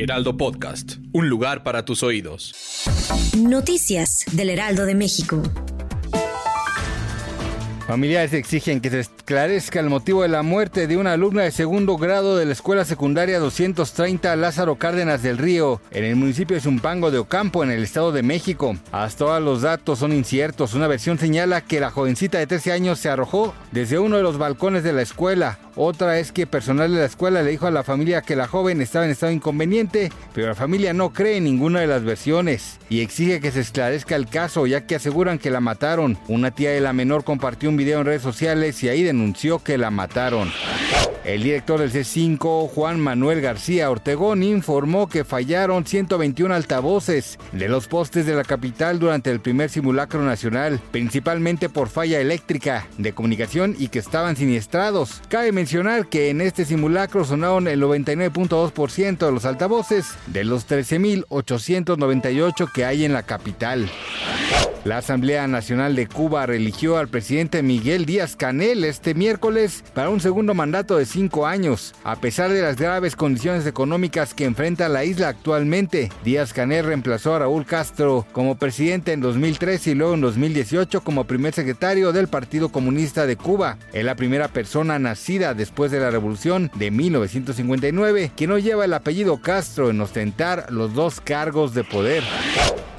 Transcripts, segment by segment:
Heraldo Podcast, un lugar para tus oídos. Noticias del Heraldo de México. Familiares exigen que se esclarezca el motivo de la muerte de una alumna de segundo grado de la Escuela Secundaria 230 Lázaro Cárdenas del Río, en el municipio de Zumpango de Ocampo, en el Estado de México. Hasta ahora los datos son inciertos. Una versión señala que la jovencita de 13 años se arrojó desde uno de los balcones de la escuela. Otra es que personal de la escuela le dijo a la familia que la joven estaba en estado inconveniente, pero la familia no cree en ninguna de las versiones y exige que se esclarezca el caso ya que aseguran que la mataron. Una tía de la menor compartió un video en redes sociales y ahí denunció que la mataron. El director del C5, Juan Manuel García Ortegón, informó que fallaron 121 altavoces de los postes de la capital durante el primer simulacro nacional, principalmente por falla eléctrica de comunicación y que estaban siniestrados. Cabe mencionar que en este simulacro sonaron el 99.2% de los altavoces de los 13.898 que hay en la capital. La Asamblea Nacional de Cuba religió al presidente Miguel Díaz Canel este miércoles para un segundo mandato de cinco años. A pesar de las graves condiciones económicas que enfrenta la isla actualmente, Díaz Canel reemplazó a Raúl Castro como presidente en 2013 y luego en 2018 como primer secretario del Partido Comunista de Cuba. Es la primera persona nacida después de la revolución de 1959 que no lleva el apellido Castro en ostentar los dos cargos de poder.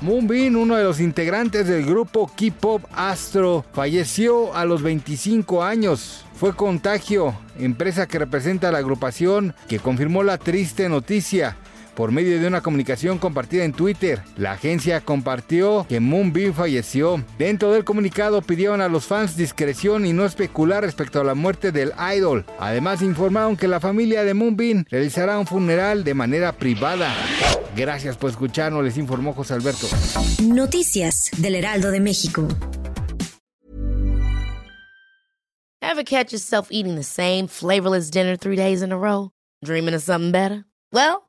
Moonbeam, uno de los integrantes del grupo K-Pop Astro, falleció a los 25 años. Fue Contagio, empresa que representa a la agrupación, que confirmó la triste noticia. Por medio de una comunicación compartida en Twitter, la agencia compartió que Moonbeam falleció. Dentro del comunicado pidieron a los fans discreción y no especular respecto a la muerte del idol. Además informaron que la familia de Moonbeam realizará un funeral de manera privada. Gracias por escucharnos, les informó José Alberto. Noticias del Heraldo de México. Ever catch yourself eating the same flavorless dinner three days in a row? Dreaming of something better? Well,